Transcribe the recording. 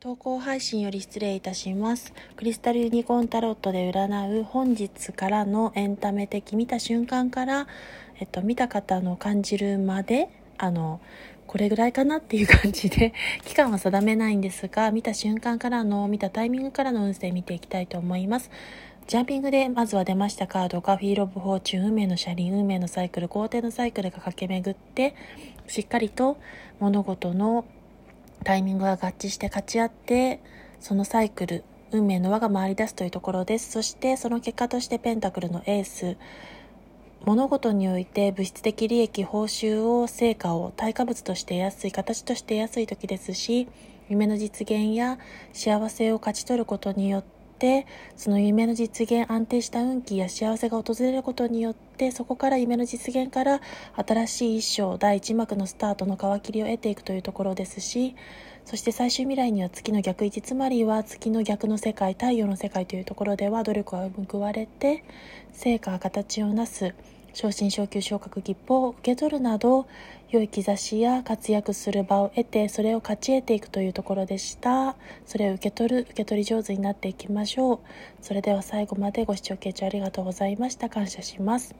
投稿配信より失礼いたします。クリスタルユニコーンタロットで占う本日からのエンタメ的見た瞬間から、えっと、見た方の感じるまで、あの、これぐらいかなっていう感じで、期間は定めないんですが、見た瞬間からの、見たタイミングからの運勢見ていきたいと思います。ジャンピングでまずは出ましたカードが Wheel of Fortune、運命の車輪、運命のサイクル、皇帝のサイクルが駆け巡って、しっかりと物事のタイミングが合致して勝ち合ってそのサイクル運命の輪が回り出すというところです。そしてその結果としてペンタクルのエース物事において物質的利益報酬を成果を対価物として得やすい形として得やすい時ですし夢の実現や幸せを勝ち取ることによってその夢の実現安定した運気や幸せが訪れることによってそこから夢の実現から新しい一章第1幕のスタートの皮切りを得ていくというところですしそして最終未来には月の逆位置つまりは月の逆の世界太陽の世界というところでは努力が報われて成果が形を成す昇進昇級昇格切符を受け取るなど良い兆しや活躍する場を得てそれを勝ち得ていくというところでした。それを受け取る受け取り上手になっていきましょう。それでは最後までご視聴傾聴ありがとうございました。感謝します。